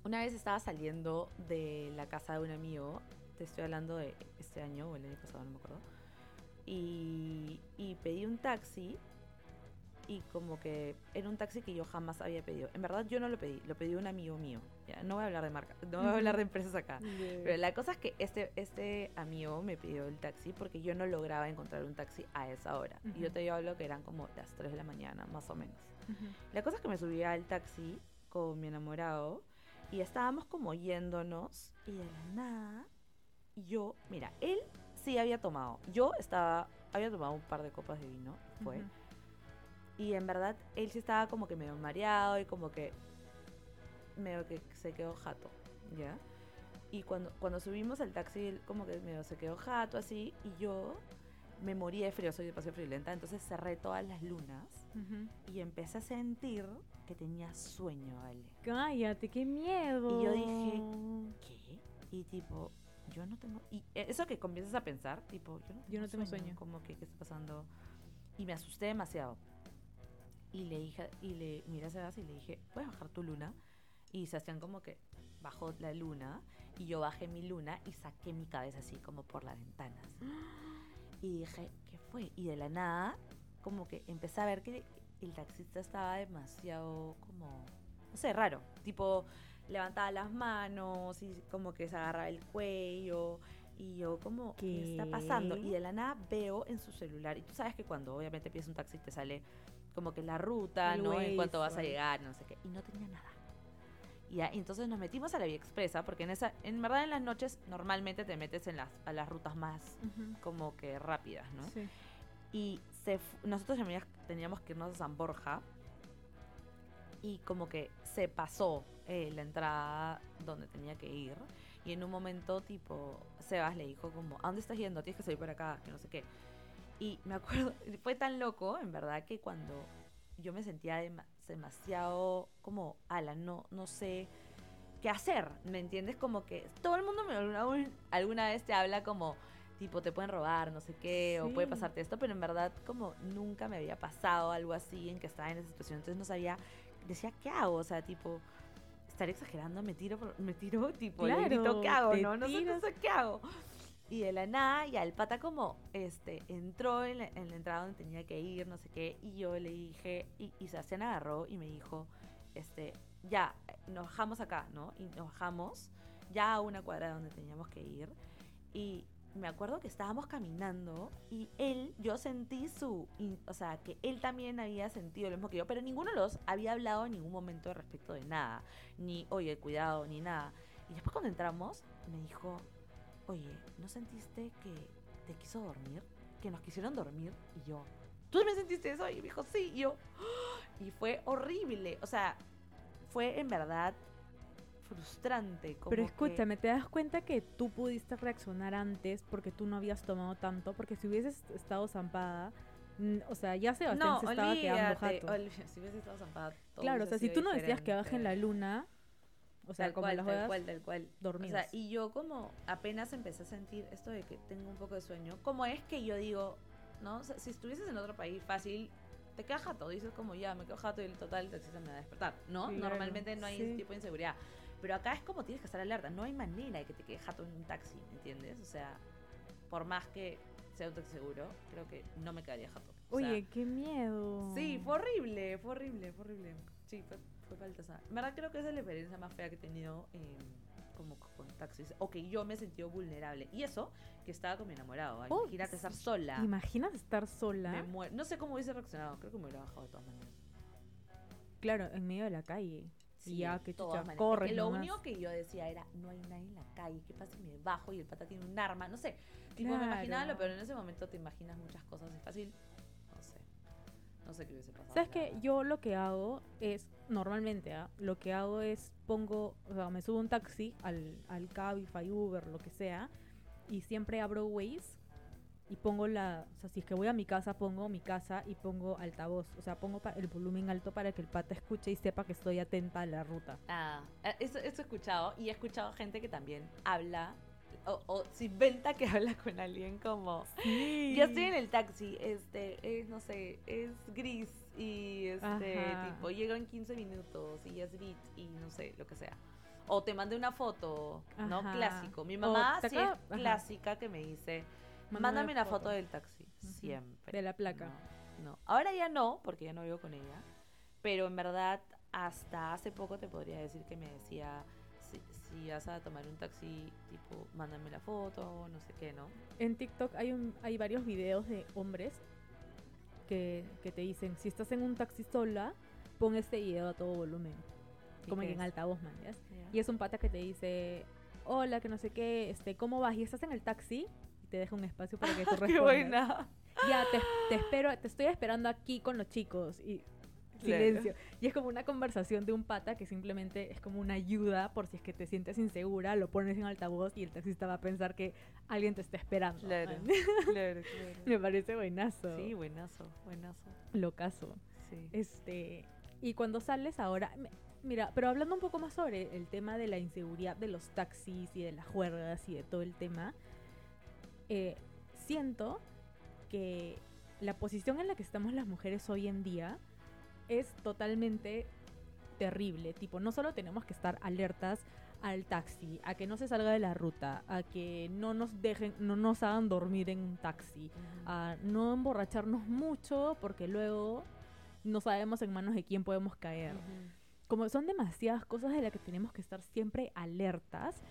una vez estaba saliendo de la casa de un amigo, te estoy hablando de este año o el año pasado, no me acuerdo, y pedí un taxi y como que era un taxi que yo jamás había pedido. En verdad yo no lo pedí, lo pedí un amigo mío. Ya, no voy a hablar de marca, no voy a hablar de empresas acá. Pero la cosa es que este, este amigo me pidió el taxi porque yo no lograba encontrar un taxi a esa hora. Y yo te hablo que eran como las 3 de la mañana, más o menos. La cosa es que me subí al taxi con mi enamorado y estábamos como yéndonos y de la nada yo, mira, él sí había tomado. Yo estaba, había tomado un par de copas de vino, fue. Y en verdad, él sí estaba como que medio mareado y como que medio que se quedó jato, ¿ya? Y cuando, cuando subimos al taxi, él como que medio se quedó jato así y yo me morí de frío, soy de pasión friolenta, entonces cerré todas las lunas y empecé a sentir que tenía sueño, ¿vale? Cállate, qué miedo. Y yo dije, ¿qué? Y tipo, yo no tengo... Y eso que comienzas a pensar, tipo, yo no, tengo, sueño, Como que, ¿qué está pasando? Y me asusté demasiado y le dije, y le miré hacia atrás y le dije, ¿puedes bajar tu luna? y se hacían como que bajó la luna y yo bajé mi luna y saqué mi cabeza así como por las ventanas. [gasps] Y dije, ¿qué fue? Y de la nada, como que empecé a ver que el taxista estaba demasiado como, no sé, raro. Tipo, levantaba las manos y como que se agarraba el cuello. Y yo como, ¿qué, está pasando? Y de la nada veo en su celular. Y tú sabes que cuando obviamente pides un taxi te sale como que la ruta, ¿no? En cuánto vas a llegar, no sé qué. Y no tenía nada. Y entonces nos metimos a la vía expresa, porque en esa, en verdad en las noches normalmente te metes en las, a las rutas más como que rápidas, ¿no? Sí. Y se, nosotros teníamos que irnos a San Borja y como que se pasó eh, la entrada donde tenía que ir. Y en un momento, tipo, Sebas le dijo como, ¿a dónde estás yendo? Tienes que salir por acá, que no sé qué. Y me acuerdo, [laughs] fue tan loco, en verdad, que cuando yo me sentía demasiado como, ala, no, no sé qué hacer, ¿me entiendes? Como que todo el mundo me alguna, alguna vez te habla como, tipo, te pueden robar, no sé qué, o puede pasarte esto, pero en verdad como nunca me había pasado algo así en que estaba en esa situación, entonces no sabía, decía, ¿qué hago? O sea, tipo, estar exagerando, me tiro, me tiro, [laughs] tipo, claro, ¿qué hago? No, no sé, no sé qué hago. Y de la nada, ya el pata como, este, entró en la, entrada donde tenía que ir, no sé qué, y yo le dije, y, y Sebastián agarró y me dijo, este, ya, nos bajamos acá, ¿no? Y nos bajamos ya a una cuadra donde teníamos que ir. Y me acuerdo que estábamos caminando y él, yo sentí su, o sea, que él también había sentido lo mismo que yo, pero ninguno de los había hablado en ningún momento respecto de nada, ni, oye, cuidado, ni nada. Y después cuando entramos, me dijo, oye, ¿no sentiste que te quiso dormir? Que nos quisieron dormir. Y yo, ¿tú también sentiste eso? Y me dijo, sí. Y yo, [gasps] y fue horrible. O sea, fue en verdad frustrante. Pero escúchame, ¿te das cuenta que tú pudiste reaccionar antes porque tú no habías tomado tanto? Porque si hubieses estado zampada, o sea, ya Sebastián no, se estaba quedando jato. si hubiese estado zampada, Claro, o sea, si tú no decías que baje en la luna, o sea, como cual, las tal cual, tal cual. O sea, y yo como apenas empecé a sentir esto de que tengo un poco de sueño, como es que yo digo, ¿no? O sea, si estuvieses en otro país fácil, te quedas jato, dices como ya, me quedo jato y el total te me va a despertar, ¿no? Normalmente no hay ese tipo de inseguridad. Pero acá es como tienes que estar alerta, no hay manera de que te quedes jato en un taxi, ¿me entiendes? O sea, por más que sea un taxi seguro, creo que no me quedaría jato. Oye, qué miedo. Sí, fue horrible, fue horrible, fue horrible. Sí, fue fue falta. O verdad creo que esa es la experiencia más fea que he tenido como con taxis. O que yo me he sentido vulnerable. Y eso, que estaba con mi enamorado. Imagínate estar sola. Imaginas estar sola. no sé cómo hubiese reaccionado. Creo que me hubiera bajado de todas maneras. Claro, en medio de la calle. Sí, ya, que chucha, corre. Lo único que yo decía era, no hay nadie en la calle, ¿qué pasa si me bajo y el pata tiene un arma? No sé. Tipo, me imaginaba lo pero en ese momento te imaginas muchas cosas. Es fácil no sé qué hubiese pasado. ¿Sabes que Yo lo que hago es, normalmente, ¿ah? lo que hago es pongo, o sea, me subo un taxi al, al Cabify, Uber, lo que sea, y siempre abro Waze y pongo la, o sea, si es que voy a mi casa, pongo mi casa y pongo altavoz, o sea, pongo el volumen alto para que el pata escuche y sepa que estoy atenta a la ruta. Ah, eh, eso, eso he escuchado y he escuchado gente que también habla o, o si venta que [laughs] habla con alguien como ya estoy en el taxi este es no sé es gris y este tipo llego en 15 minutos y es beat y no sé lo que sea o te mande una foto no clásico. Mi mamá sí es clásica que me dice mándame una foto. del taxi siempre. De la placa. No. Ahora ya no porque ya no vivo con ella pero en verdad hasta hace poco te podría decir que me decía si vas a tomar un taxi, tipo, mándame la foto, no sé qué, ¿no? En TikTok hay, un, hay varios videos de hombres que, que te dicen, si estás en un taxi sola, pon este video a todo volumen. Como en altavoz, man, Y es un pata que te dice, hola, que no sé qué, este, ¿cómo vas? Y estás en el taxi y te deja un espacio para que tú respondas. [laughs] ¡Qué buena! Ya, te, te, espero, te estoy esperando aquí con los chicos. Y silencio. Y es como una conversación de un pata que simplemente es como una ayuda por si es que te sientes insegura, lo pones en altavoz y el taxista va a pensar que alguien te está esperando. [laughs] Claro, claro, Me parece buenazo. Sí, buenazo, buenazo. Locazo. Sí. Este, y cuando sales ahora, mira, pero hablando un poco más sobre el tema de la inseguridad de los taxis y de las juergas y de todo el tema, eh, siento que la posición en la que estamos las mujeres hoy en día es totalmente terrible. Tipo, no solo tenemos que estar alertas al taxi, a que no se salga de la ruta, a que no nos dejen, no nos hagan dormir en un taxi, a no emborracharnos mucho porque luego no sabemos en manos de quién podemos caer. Como son demasiadas cosas de las que tenemos que estar siempre alertas,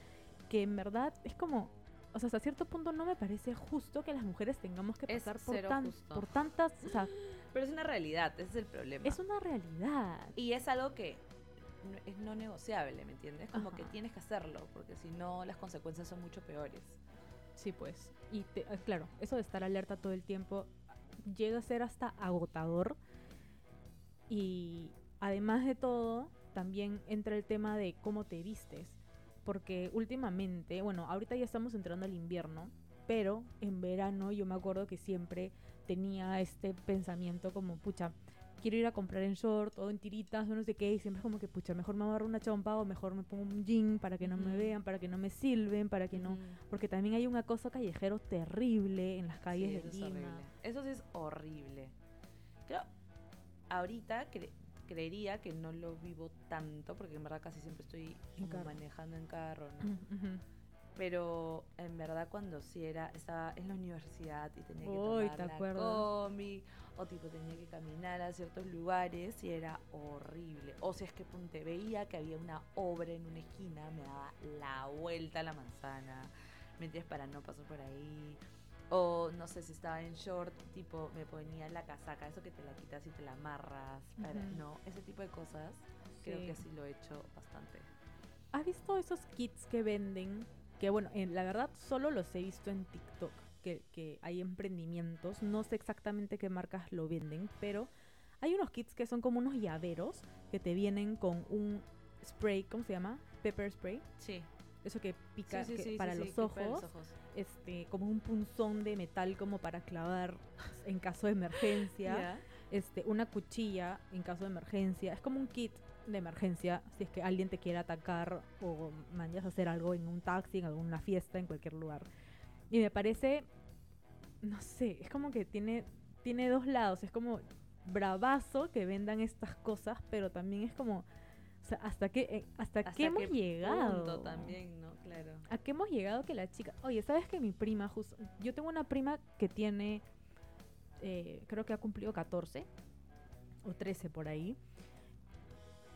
que en verdad es como, o sea, hasta cierto punto no me parece justo que las mujeres tengamos que pasar por, tan, por tantas, o sea, pero es una realidad, ese es el problema. Es una realidad. Y es algo que es no negociable, ¿me entiendes? Como que tienes que hacerlo, porque si no las consecuencias son mucho peores. Sí, pues. Y eh, claro, eso de estar alerta todo el tiempo llega a ser hasta agotador. Y además de todo, también entra el tema de cómo te vistes. Porque últimamente, bueno, ahorita ya estamos entrando al invierno, pero en verano yo me acuerdo que siempre tenía este pensamiento como, pucha, quiero ir a comprar en short o en tiritas o no sé qué, y siempre es como que, pucha, mejor me agarro una chompa o mejor me pongo un jean para que no me vean, para que no me silben, para que no... Porque también hay un acoso callejero terrible en las calles de eso Lima. eso sí es horrible. Creo, ahorita creería que no lo vivo tanto, porque en verdad casi siempre estoy manejando en carro, ¿no? Pero en verdad cuando sí era, estaba en la universidad y tenía que tomar la combi, o tipo tenía que caminar a ciertos lugares y era horrible. O si es que ponte, veía que había una obra en una esquina, me daba la vuelta a la manzana, ¿me entiendes? Para no pasar por ahí. O no sé si estaba en short, tipo me ponía la casaca, eso que te la quitas y te la amarras, para, no, ese tipo de cosas. Creo que sí lo he hecho bastante. ¿Has visto esos kits que venden que bueno, en, la verdad solo los he visto en TikTok, que, que, hay emprendimientos, no sé exactamente qué marcas lo venden, pero hay unos kits que son como unos llaveros que te vienen con un spray, ¿cómo se llama? Pepper spray. Sí. Eso que pica para, los ojos, este, como un punzón de metal como para clavar en caso de emergencia, este, una cuchilla en caso de emergencia, es como un kit de emergencia si es que alguien te quiere atacar o mandas a hacer algo en un taxi, en alguna fiesta, en cualquier lugar. Y me parece, no sé, es como que tiene, tiene dos lados. Es como bravazo que vendan estas cosas, pero también es como, o sea, hasta qué, eh, hasta, qué hemos llegado. también, ¿no? Claro. ¿A qué hemos llegado que la chica, oye, ¿sabes que mi prima, justo, yo tengo una prima que tiene, eh, creo que ha cumplido 14 o 13 por ahí.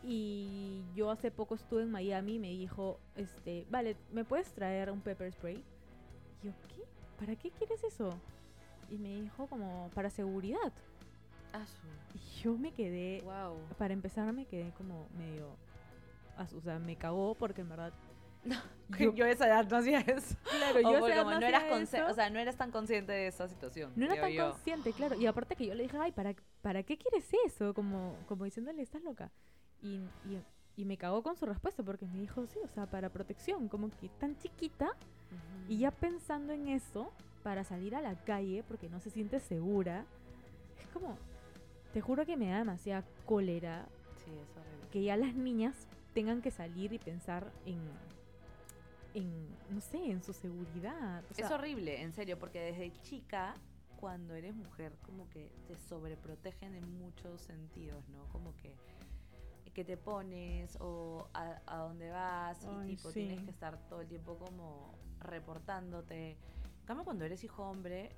Y yo hace poco estuve en Miami y me dijo, este, vale, ¿me puedes traer un pepper spray? Y yo, ¿qué? ¿Para qué quieres eso? Y me dijo como, para seguridad. Y yo me quedé, wow. para empezar me quedé como medio, o sea, me cagó porque en verdad... [laughs] yo, yo esa edad no hacía eso. Claro, yo esa no, eras o sea, no eras tan consciente de esa situación. No era tan consciente, claro. Y aparte que yo le dije, ay, ¿para, ¿para qué quieres eso? Como, como diciéndole, estás loca. Y, y, me cagó con su respuesta porque me dijo, sí, o sea, para protección, como que tan chiquita. Y ya pensando en eso, para salir a la calle, porque no se siente segura, es como, te juro que me da demasiada cólera que ya las niñas tengan que salir y pensar en, en no sé, en su seguridad. es horrible, en serio, porque desde chica, cuando eres mujer, como que te sobreprotegen en muchos sentidos, ¿no? Como que que te pones o a, dónde vas y tipo tienes que estar todo el tiempo como reportándote. En cambio, cuando eres hijo hombre,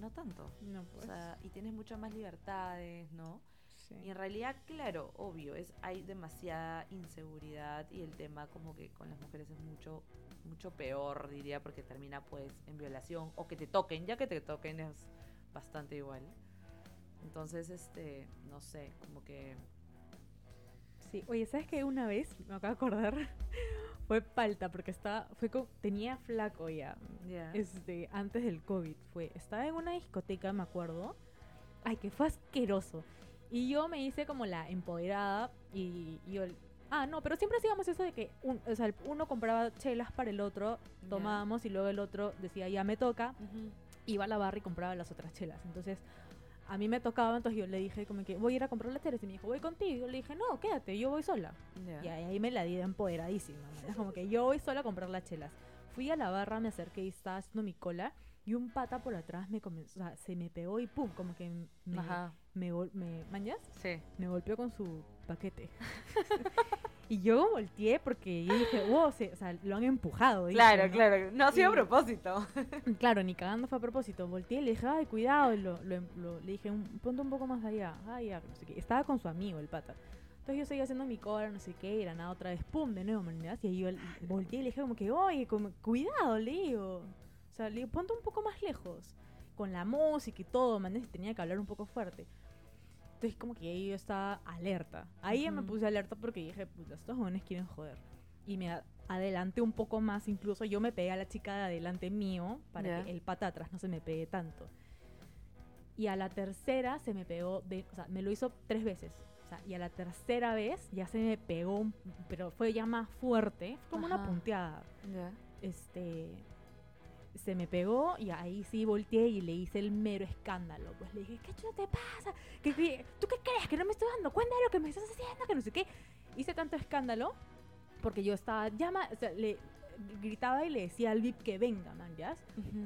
no tanto. No, pues. O sea, y tienes muchas más libertades, ¿no? Y en realidad, claro, obvio, es hay demasiada inseguridad y el tema como que con las mujeres es mucho mucho peor, diría, porque termina pues en violación o que te toquen, ya que te toquen es bastante igual. Entonces, este, no sé, como que Sí, oye, ¿sabes qué? Una vez, me acabo de acordar, [laughs] fue palta, porque estaba, fue tenía flaco ya, este, antes del COVID, fue, estaba en una discoteca, me acuerdo, ay, que fue asqueroso, y yo me hice como la empoderada, y, yo, ah, no, pero siempre hacíamos eso de que o sea, uno compraba chelas para el otro, tomábamos, y luego el otro decía, ya me toca, iba a la barra y compraba las otras chelas, entonces a mí me tocaba, entonces yo le dije como que voy a ir a comprar la chelas y me dijo, voy contigo. Yo le dije, no, quédate, yo voy sola. Y ahí me la di de empoderadísima. Como que yo voy sola a comprar las chelas. Fui a la barra, me acerqué y estaba haciendo mi cola y un pata por atrás me comenzó, o sea, se me pegó y pum, como que me, me, me, ¿mañas? Sí. Me golpeó con su paquete. [laughs] y yo volteé porque yo dije, wow, o sea, lo han empujado. claro, claro, no ha sido a propósito. [laughs] claro, ni cagando fue a propósito. Volteé y le dije, ay, cuidado, lo, le dije, ponte un poco más allá. Ay, ya, no sé qué. Estaba con su amigo, el pata. Entonces yo seguía haciendo mi cola, no sé qué, y era nada otra vez, pum, de nuevo, ¿me Y yo volteé y le dije como que, oye, como, cuidado, le digo. O sea, le digo, ponte un poco más lejos. Con la música y todo, man, tenía que hablar un poco fuerte. Entonces como que ahí yo estaba alerta. Ahí ya me puse alerta porque dije, pues estos jóvenes quieren joder. Y me adelanté un poco más, incluso yo me pegué a la chica de adelante mío para que el pata atrás no se me pegue tanto. Y a la tercera se me pegó, de, o sea, me lo hizo tres veces y a la tercera vez ya se me pegó, pero fue ya más fuerte, como una punteada. Este, se me pegó y ahí sí volteé y le hice el mero escándalo. Pues le dije, ¿qué chulo te pasa? ¿Qué, tú qué crees? ¿Que no me estoy dando cuenta de lo que me estás haciendo? Que no sé qué. Hice tanto escándalo porque yo estaba, llama, o sea, le, gritaba y le decía al VIP que venga, man, ¿ya?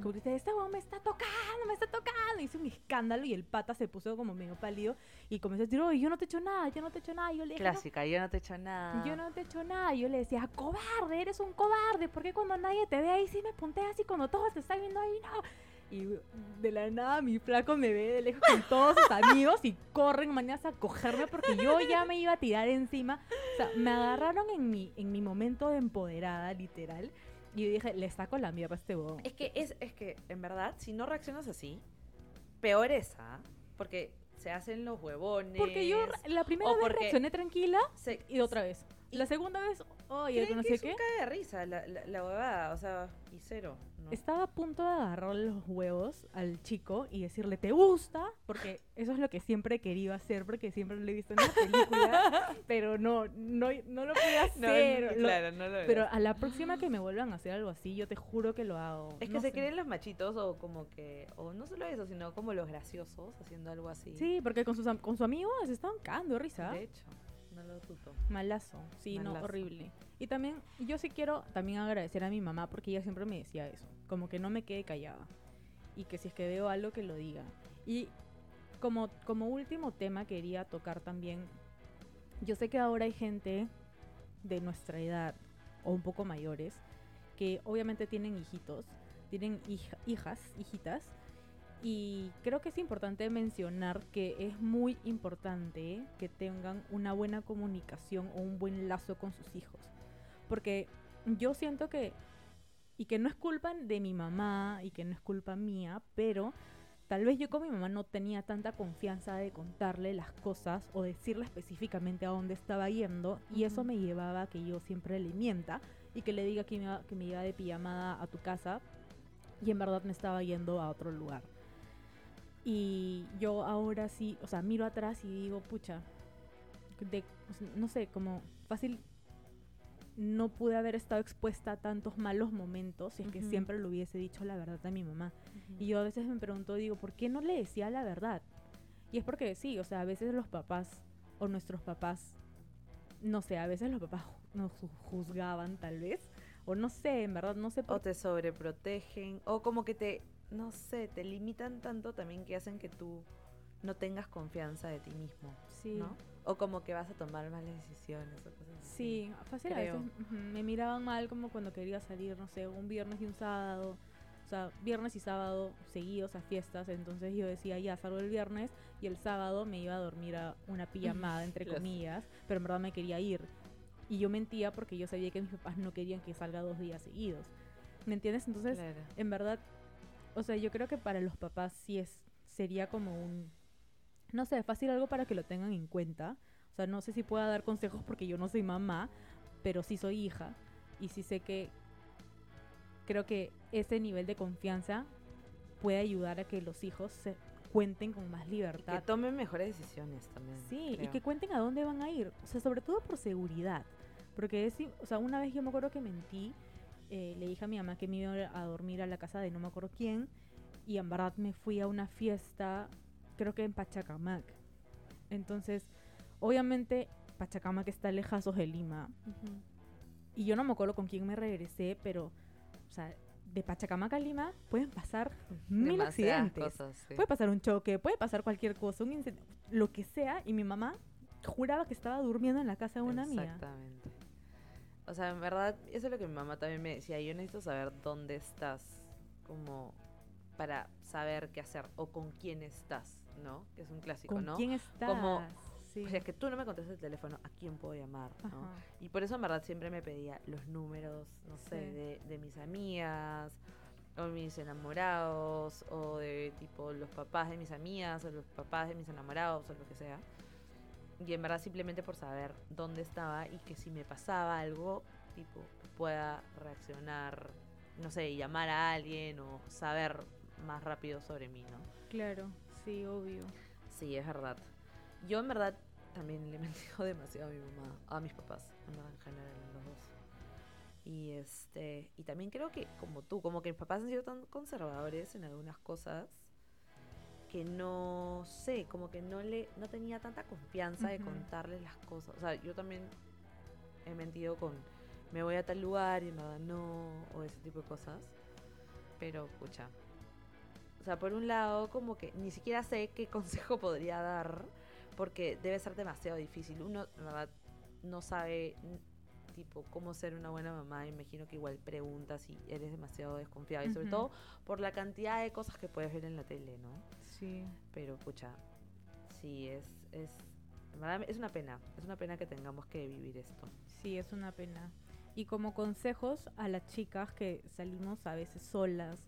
Como que dice, este weón me está tocando, me está tocando. Hice un escándalo y el pata se puso como medio pálido y comenzó a decir, oye, yo no te he hecho nada, yo no te he hecho nada. yo le Clásica, yo no te he hecho nada. Yo no te he hecho nada. yo le decía, cobarde, eres un cobarde. ¿Por qué cuando nadie te ve ahí sí me punteas y cuando todos te están viendo ahí no? Y de la nada mi flaco me ve de lejos con todos sus amigos y corren mañana a cogerme porque yo ya me iba a tirar encima. O sea, me agarraron en mi, en mi momento de empoderada, literal. Y yo dije, le saco la mierda a este huevón. Es que, es, es que, en verdad, si no reaccionas así, peor es, ¿ah? Porque se hacen los huevones. Porque yo la primera vez reaccioné tranquila y otra vez. La segunda vez, oye, no sé qué. cae de risa la, la, la huevada, o sea, y cero. Estaba a punto de agarrarle los huevos al chico y decirle, ¿te gusta? Porque eso es lo que siempre he querido hacer, porque siempre lo he visto en la película, [laughs] pero no, no, no lo pude hacer. [laughs] claro, no lo Pero a la próxima que me vuelvan a hacer algo así, yo te juro que lo hago. Es que se creen los machitos o como que, o no solo eso, sino como los graciosos haciendo algo así. Sí, porque con, sus, con su amigo se estaban cagando risa. De hecho. Malazo, sí, no, horrible. Y también, yo sí quiero también agradecer a mi mamá porque ella siempre me decía eso, como que no me quede callada y que si es que veo algo que lo diga. Y como, como último tema quería tocar también, yo sé que ahora hay gente de nuestra edad o un poco mayores que obviamente tienen hijitos, tienen hijas, hijitas, y creo que es importante mencionar que es muy importante que tengan una buena comunicación o un buen lazo con sus hijos. Porque yo siento que, y que no es culpa de mi mamá y que no es culpa mía, pero tal vez yo con mi mamá no tenía tanta confianza de contarle las cosas o decirle específicamente a dónde estaba yendo y eso me llevaba a que yo siempre le mienta y que le diga que me, que me iba de pijamada a tu casa y en verdad me estaba yendo a otro lugar. Y yo ahora sí, o sea, miro atrás y digo, pucha, de, no sé, como fácil no pude haber estado expuesta a tantos malos momentos si es que siempre le hubiese dicho la verdad a mi mamá. Y yo a veces me pregunto, digo, ¿por qué no le decía la verdad? Y es porque sí, o sea, a veces los papás o nuestros papás, no sé, a veces los papás nos juzgaban tal vez, o no sé, en verdad, no sé. Por... O te sobreprotegen, o como que te no sé, te limitan tanto también que hacen que tú no tengas confianza de ti mismo. Sí. ¿no? O como que vas a tomar malas decisiones o cosas así. Sí, fácil a veces me miraban mal como cuando quería salir, no sé, un viernes y un sábado. O sea, viernes y sábado seguidos a fiestas. Entonces yo decía, ya salgo el viernes y el sábado me iba a dormir a una pijamada, [laughs] entre comillas. Pero en verdad me quería ir. Y yo mentía porque yo sabía que mis papás no querían que salga dos días seguidos. ¿Me entiendes? Entonces, en verdad, o sea, yo creo que para los papás sí es, sería como un, no sé, fácil algo para que lo tengan en cuenta. O sea, no sé si pueda dar consejos porque yo no soy mamá, pero sí soy hija. Y sí sé que creo que ese nivel de confianza puede ayudar a que los hijos se cuenten con más libertad. que tomen mejores decisiones también. Sí, y que cuenten a dónde van a ir. O sea, sobre todo por seguridad. Porque es, o sea, una vez yo me acuerdo que mentí eh, le dije a mi mamá que me iba a dormir a la casa de no me acuerdo quién y en verdad me fui a una fiesta, creo que en Pachacamac. Entonces, obviamente Pachacamac está lejos de Lima. Y yo no me acuerdo con quién me regresé, pero, o sea, de Pachacamac a Lima pueden pasar mil accidentes. Puede pasar un choque, puede pasar cualquier cosa, un lo que sea. Y mi mamá juraba que estaba durmiendo en la casa de una amiga. Exactamente. O sea, en verdad, eso es lo que mi mamá también me decía. Yo necesito saber dónde estás, como para saber qué hacer o con quién estás, ¿no? Que es un clásico, ¿Con ¿no? quién estás? Como, Sí. O sea, es que tú no me contestas el teléfono, ¿a quién puedo llamar? ¿no? Y por eso en verdad siempre me pedía los números, no sé, de, de mis amigas, o mis enamorados, o de tipo los papás de mis amigas, o los papás de mis enamorados, o lo que sea. Y en verdad simplemente por saber dónde estaba y que si me pasaba algo, tipo, pueda reaccionar, no sé, llamar a alguien o saber más rápido sobre mí, ¿no? Claro, sí, obvio. Sí, es verdad. Yo en verdad también le [laughs] mentido demasiado a mi mamá, a mis papás, en general, los dos. Y este, y también creo que como tú, como que mis papás han sido tan conservadores en algunas cosas que no sé, como que no le no tenía tanta confianza de Ujú. contarles las cosas. O sea, yo también he mentido con me voy a tal lugar y verdad no o ese tipo de cosas. Pero pucha. O sea, por un lado, como que ni siquiera sé qué [laughs] consejo podría dar porque debe ser demasiado difícil. Uno, la verdad, no sabe tipo cómo ser una buena mamá. Imagino que igual preguntas y eres demasiado desconfiada y sobre todo por la cantidad de cosas que puedes ver en la tele, ¿no? Sí. Pero pucha, sí es es es una pena, es una pena que tengamos que vivir esto. Sí, es una pena. Y como consejos a las chicas que salimos a veces solas,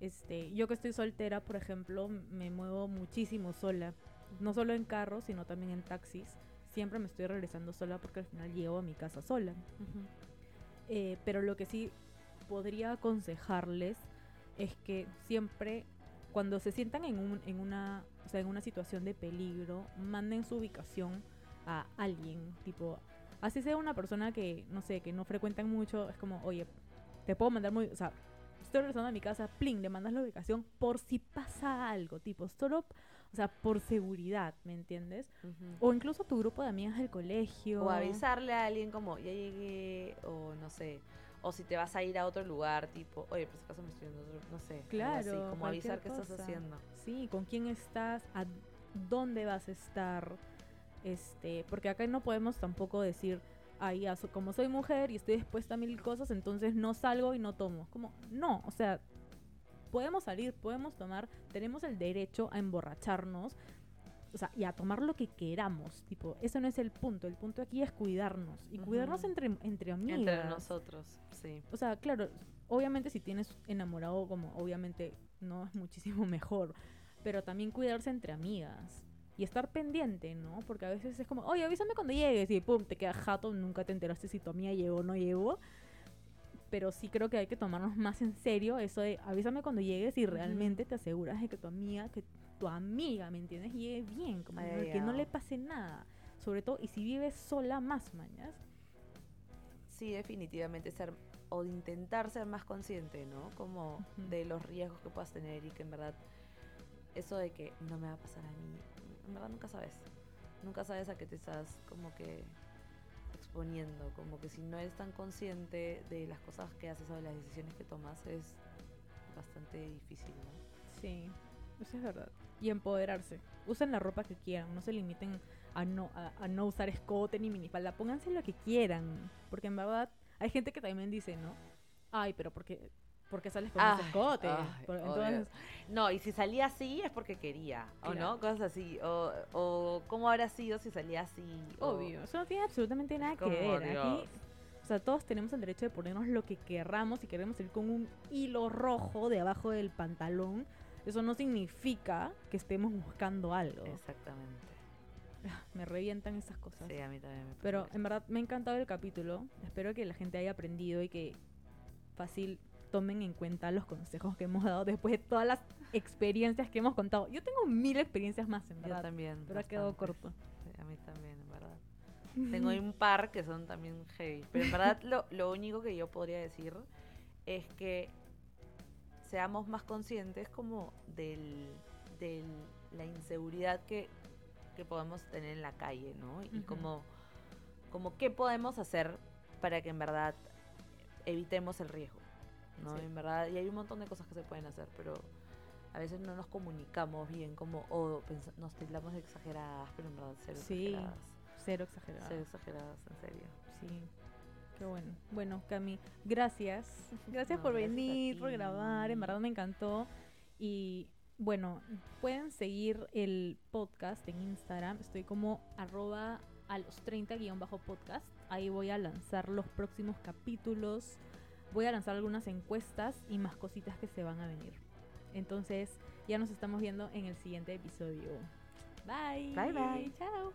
este, yo que estoy soltera, por ejemplo, me muevo muchísimo sola, no solo en carro, sino también en taxis. Siempre me estoy regresando sola porque al final llego a mi casa sola. Eh, pero lo que sí podría aconsejarles es que siempre cuando se sientan en, un, en, una, o sea, en una situación de peligro, manden su ubicación a alguien, tipo, así sea una persona que, no sé, que no frecuentan mucho, es como, oye, te puedo mandar muy, o sea, estoy regresando a mi casa, pling, le mandas la ubicación por si pasa algo, tipo, solo, o sea, por seguridad, ¿me entiendes? O incluso tu grupo de amigas del colegio. O avisarle a alguien como, ya llegué, o no sé, o si te vas a ir a otro lugar, tipo, oye, por si acaso me estoy a otro, no sé. Claro, así, como avisar qué estás haciendo. Sí, con quién estás, a dónde vas a estar. Este, porque acá no podemos tampoco decir, so- como soy mujer y estoy expuesta a mil cosas, entonces no salgo y no tomo. Como, no, o sea, podemos salir, podemos tomar, tenemos el derecho a emborracharnos, o sea, y a tomar lo que queramos. Tipo, eso no es el punto. El punto aquí es cuidarnos. Y cuidarnos Ujú. entre, entre amigas. Entre nosotros, sí. O sea, claro, obviamente si tienes enamorado, como obviamente no es muchísimo [laughs] mejor, pero también cuidarse entre amigas y estar pendiente, ¿no? Porque a veces es como, oye, avísame cuando llegues y pum, te quedas jato, nunca te enteraste si tu amiga llegó o no llegó. Pero sí creo que hay que tomarnos más en serio eso de avísame cuando llegues y realmente te aseguras de que tu amiga, que tu amiga, ¿me entiendes? Llegue bien, como no- que no le pase nada. Sobre todo, y si vives sola, más mañas. Sí, definitivamente ser o intentar ser más consciente, ¿no? Como de los riesgos que puedas tener y que en verdad eso de que no me va a pasar a mí, en verdad nunca sabes. Nunca sabes a qué te estás como que exponiendo, como que si no eres tan consciente de las cosas que haces o de las decisiones que tomas es bastante difícil, ¿no? Sí, eso es verdad. Y empoderarse. Usen la ropa que quieran, no se limiten a no, a, a no usar escote ni minifalda. Pónganse lo que quieran. Porque en verdad hay gente que también dice, ¿no? Ay, pero porque porque sales con ese Ay, escote? ay, Por- obvio. entonces, No, y si salía así es porque quería, ¿o Claro. no? Cosas así. O, o cómo habrá sido si salía así. o- obvio, eso no tiene absolutamente nada que ver. Aquí, o sea, todos tenemos el derecho de ponernos lo que querramos y queremos ir con un hilo rojo debajo del pantalón. Eso no significa que estemos buscando algo. Exactamente. [laughs] Me revientan esas cosas. Sí, a mí también me Pero en verdad me ha encantado el capítulo. Espero que la gente haya aprendido y que fácil tomen en cuenta los consejos que hemos dado después de todas las experiencias que hemos contado. Yo tengo mil experiencias más, en Yo verdad. también. Pero ha quedado corto. Sí, a mí también, en verdad. [laughs] Tengo un par que son también heavy. Pero en verdad lo, lo único que yo podría decir es que seamos más conscientes como del, del la inseguridad que, que podemos tener en la calle, ¿no? Y Ujú. como, como qué podemos hacer para que en verdad evitemos el riesgo, ¿no? Sí. En verdad, y hay un montón de cosas que se pueden hacer, pero a veces no nos comunicamos bien como, o nos tildamos de exageradas, pero en verdad ser Sí. exageradas. Cero exageradas. Cero exageradas, en serio. Sí. Qué bueno. Bueno, Cami, gracias. Gracias No, por gracias venir, por grabar. En verdad me encantó. Y bueno, pueden seguir el podcast en Instagram. Estoy como arroba a los 30 guion bajo podcast. Ahí voy a lanzar los próximos capítulos. Voy a lanzar algunas encuestas y más cositas que se van a venir. Entonces, ya nos estamos viendo en el siguiente episodio. Bye. Bye, bye. Chao.